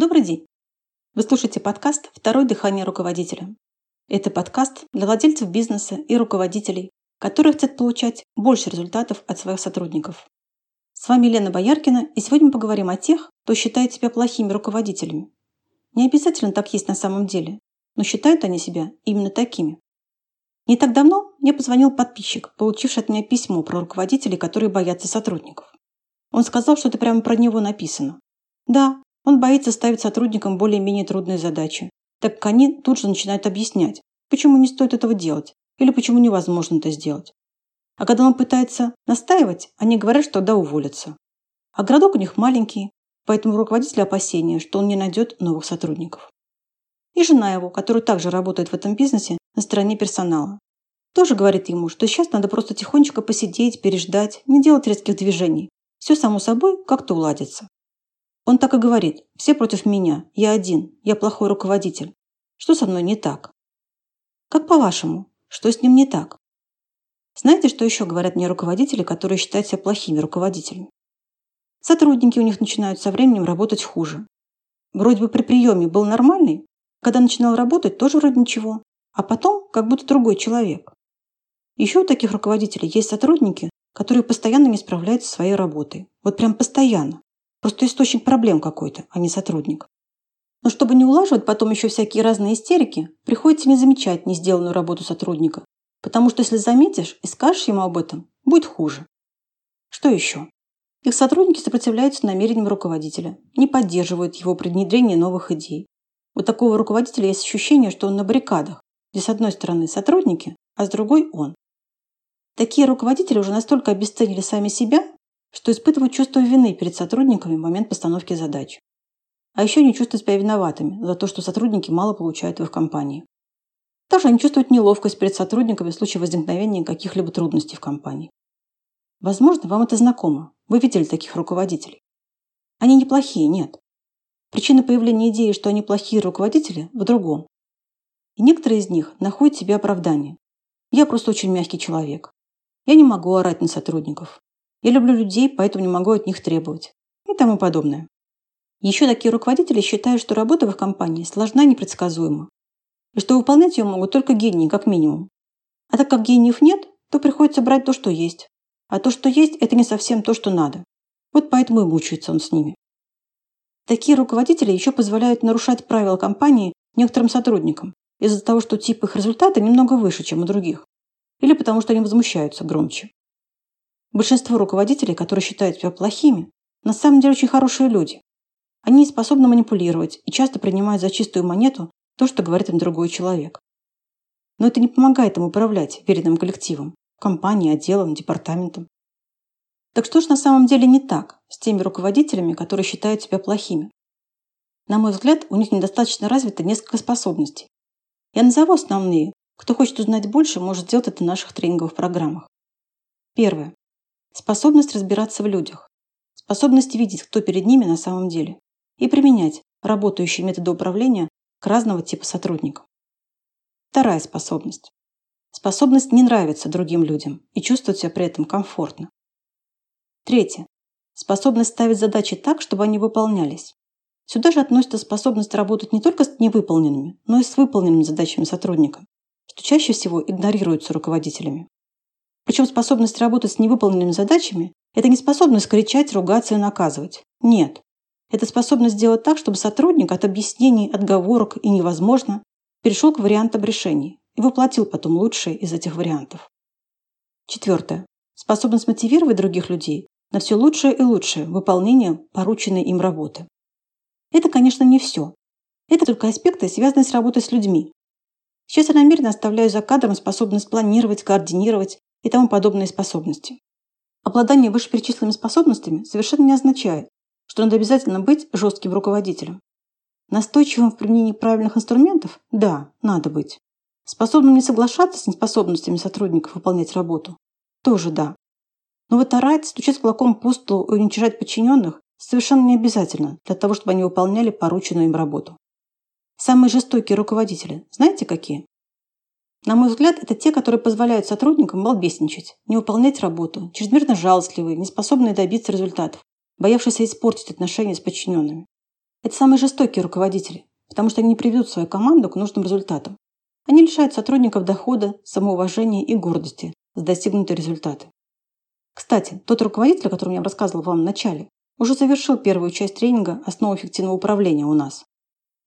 Добрый день! Вы слушаете подкаст «Второе дыхание руководителя». Это подкаст для владельцев бизнеса и руководителей, которые хотят получать больше результатов от своих сотрудников. С вами Лена Бояркина, и сегодня мы поговорим о тех, кто считает себя плохими руководителями. Не обязательно так есть на самом деле, но считают они себя именно такими. Не так давно мне позвонил подписчик, получивший от меня письмо про руководителей, которые боятся сотрудников. Он сказал, что это прямо про него написано. Да, он боится ставить сотрудникам более-менее трудные задачи, так как они тут же начинают объяснять, почему не стоит этого делать или почему невозможно это сделать. А когда он пытается настаивать, они говорят, что тогда уволятся. А городок у них маленький, поэтому руководитель опасения, что он не найдет новых сотрудников. И жена его, которая также работает в этом бизнесе на стороне персонала, тоже говорит ему, что сейчас надо просто тихонечко посидеть, переждать, не делать резких движений. Все само собой как-то уладится. Он так и говорит. Все против меня. Я один. Я плохой руководитель. Что со мной не так? Как по-вашему? Что с ним не так? Знаете, что еще говорят мне руководители, которые считают себя плохими руководителями? Сотрудники у них начинают со временем работать хуже. Вроде бы при приеме был нормальный, когда начинал работать, тоже вроде ничего, а потом как будто другой человек. Еще у таких руководителей есть сотрудники, которые постоянно не справляются со своей работой. Вот прям постоянно. Просто источник проблем какой-то, а не сотрудник. Но чтобы не улаживать потом еще всякие разные истерики, приходится не замечать не сделанную работу сотрудника. Потому что если заметишь и скажешь ему об этом, будет хуже. Что еще? Их сотрудники сопротивляются намерениям руководителя, не поддерживают его при внедрении новых идей. У такого руководителя есть ощущение, что он на баррикадах, где с одной стороны сотрудники, а с другой он. Такие руководители уже настолько обесценили сами себя, что испытывают чувство вины перед сотрудниками в момент постановки задач. А еще они чувствуют себя виноватыми за то, что сотрудники мало получают в их компании. Также они чувствуют неловкость перед сотрудниками в случае возникновения каких-либо трудностей в компании. Возможно, вам это знакомо. Вы видели таких руководителей. Они неплохие, нет. Причина появления идеи, что они плохие руководители, в другом. И некоторые из них находят себе оправдание. Я просто очень мягкий человек. Я не могу орать на сотрудников. Я люблю людей, поэтому не могу от них требовать. И тому подобное. Еще такие руководители считают, что работа в их компании сложна и непредсказуема. И что выполнять ее могут только гении, как минимум. А так как гениев нет, то приходится брать то, что есть. А то, что есть, это не совсем то, что надо. Вот поэтому и мучается он с ними. Такие руководители еще позволяют нарушать правила компании некоторым сотрудникам из-за того, что тип их результата немного выше, чем у других. Или потому что они возмущаются громче. Большинство руководителей, которые считают себя плохими, на самом деле очень хорошие люди. Они способны манипулировать и часто принимают за чистую монету то, что говорит им другой человек. Но это не помогает им управлять веренным коллективом, компанией, отделом, департаментом. Так что же на самом деле не так с теми руководителями, которые считают себя плохими? На мой взгляд, у них недостаточно развито несколько способностей. Я назову основные. Кто хочет узнать больше, может сделать это в наших тренинговых программах. Первое. Способность разбираться в людях. Способность видеть, кто перед ними на самом деле. И применять работающие методы управления к разного типа сотрудникам. Вторая способность. Способность не нравиться другим людям и чувствовать себя при этом комфортно. Третье. Способность ставить задачи так, чтобы они выполнялись. Сюда же относится способность работать не только с невыполненными, но и с выполненными задачами сотрудника, что чаще всего игнорируется руководителями. Причем способность работать с невыполненными задачами – это не способность кричать, ругаться и наказывать. Нет. Это способность сделать так, чтобы сотрудник от объяснений, отговорок и невозможно перешел к вариантам решений и воплотил потом лучшие из этих вариантов. Четвертое. Способность мотивировать других людей на все лучшее и лучшее выполнение порученной им работы. Это, конечно, не все. Это только аспекты, связанные с работой с людьми. Сейчас я намеренно оставляю за кадром способность планировать, координировать и тому подобные способности. Обладание вышеперечисленными способностями совершенно не означает, что надо обязательно быть жестким руководителем. Настойчивым в применении правильных инструментов – да, надо быть. Способным не соглашаться с неспособностями сотрудников выполнять работу – тоже да. Но вот орать, стучать кулаком по столу и уничтожать подчиненных совершенно не обязательно для того, чтобы они выполняли порученную им работу. Самые жестокие руководители, знаете какие? На мой взгляд, это те, которые позволяют сотрудникам балбесничать, не выполнять работу, чрезмерно жалостливые, неспособные добиться результатов, боявшиеся испортить отношения с подчиненными. Это самые жестокие руководители, потому что они не приведут свою команду к нужным результатам. Они лишают сотрудников дохода, самоуважения и гордости за достигнутые результаты. Кстати, тот руководитель, о котором я рассказывал вам в начале, уже завершил первую часть тренинга «Основы эффективного управления» у нас.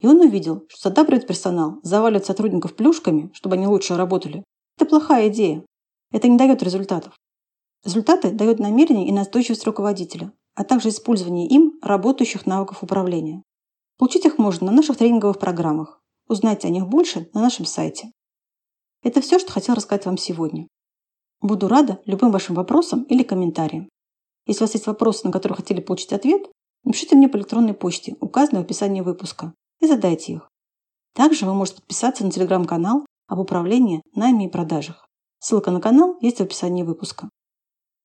И он увидел, что задабривать персонал, заваливать сотрудников плюшками, чтобы они лучше работали, это плохая идея. Это не дает результатов. Результаты дают намерение и настойчивость руководителя, а также использование им работающих навыков управления. Получить их можно на наших тренинговых программах. Узнайте о них больше на нашем сайте. Это все, что хотел рассказать вам сегодня. Буду рада любым вашим вопросам или комментариям. Если у вас есть вопросы, на которые хотели получить ответ, напишите мне по электронной почте, указанной в описании выпуска, и задайте их. Также вы можете подписаться на телеграм-канал об управлении, найме и продажах. Ссылка на канал есть в описании выпуска.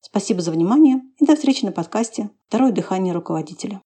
Спасибо за внимание и до встречи на подкасте «Второе дыхание руководителя».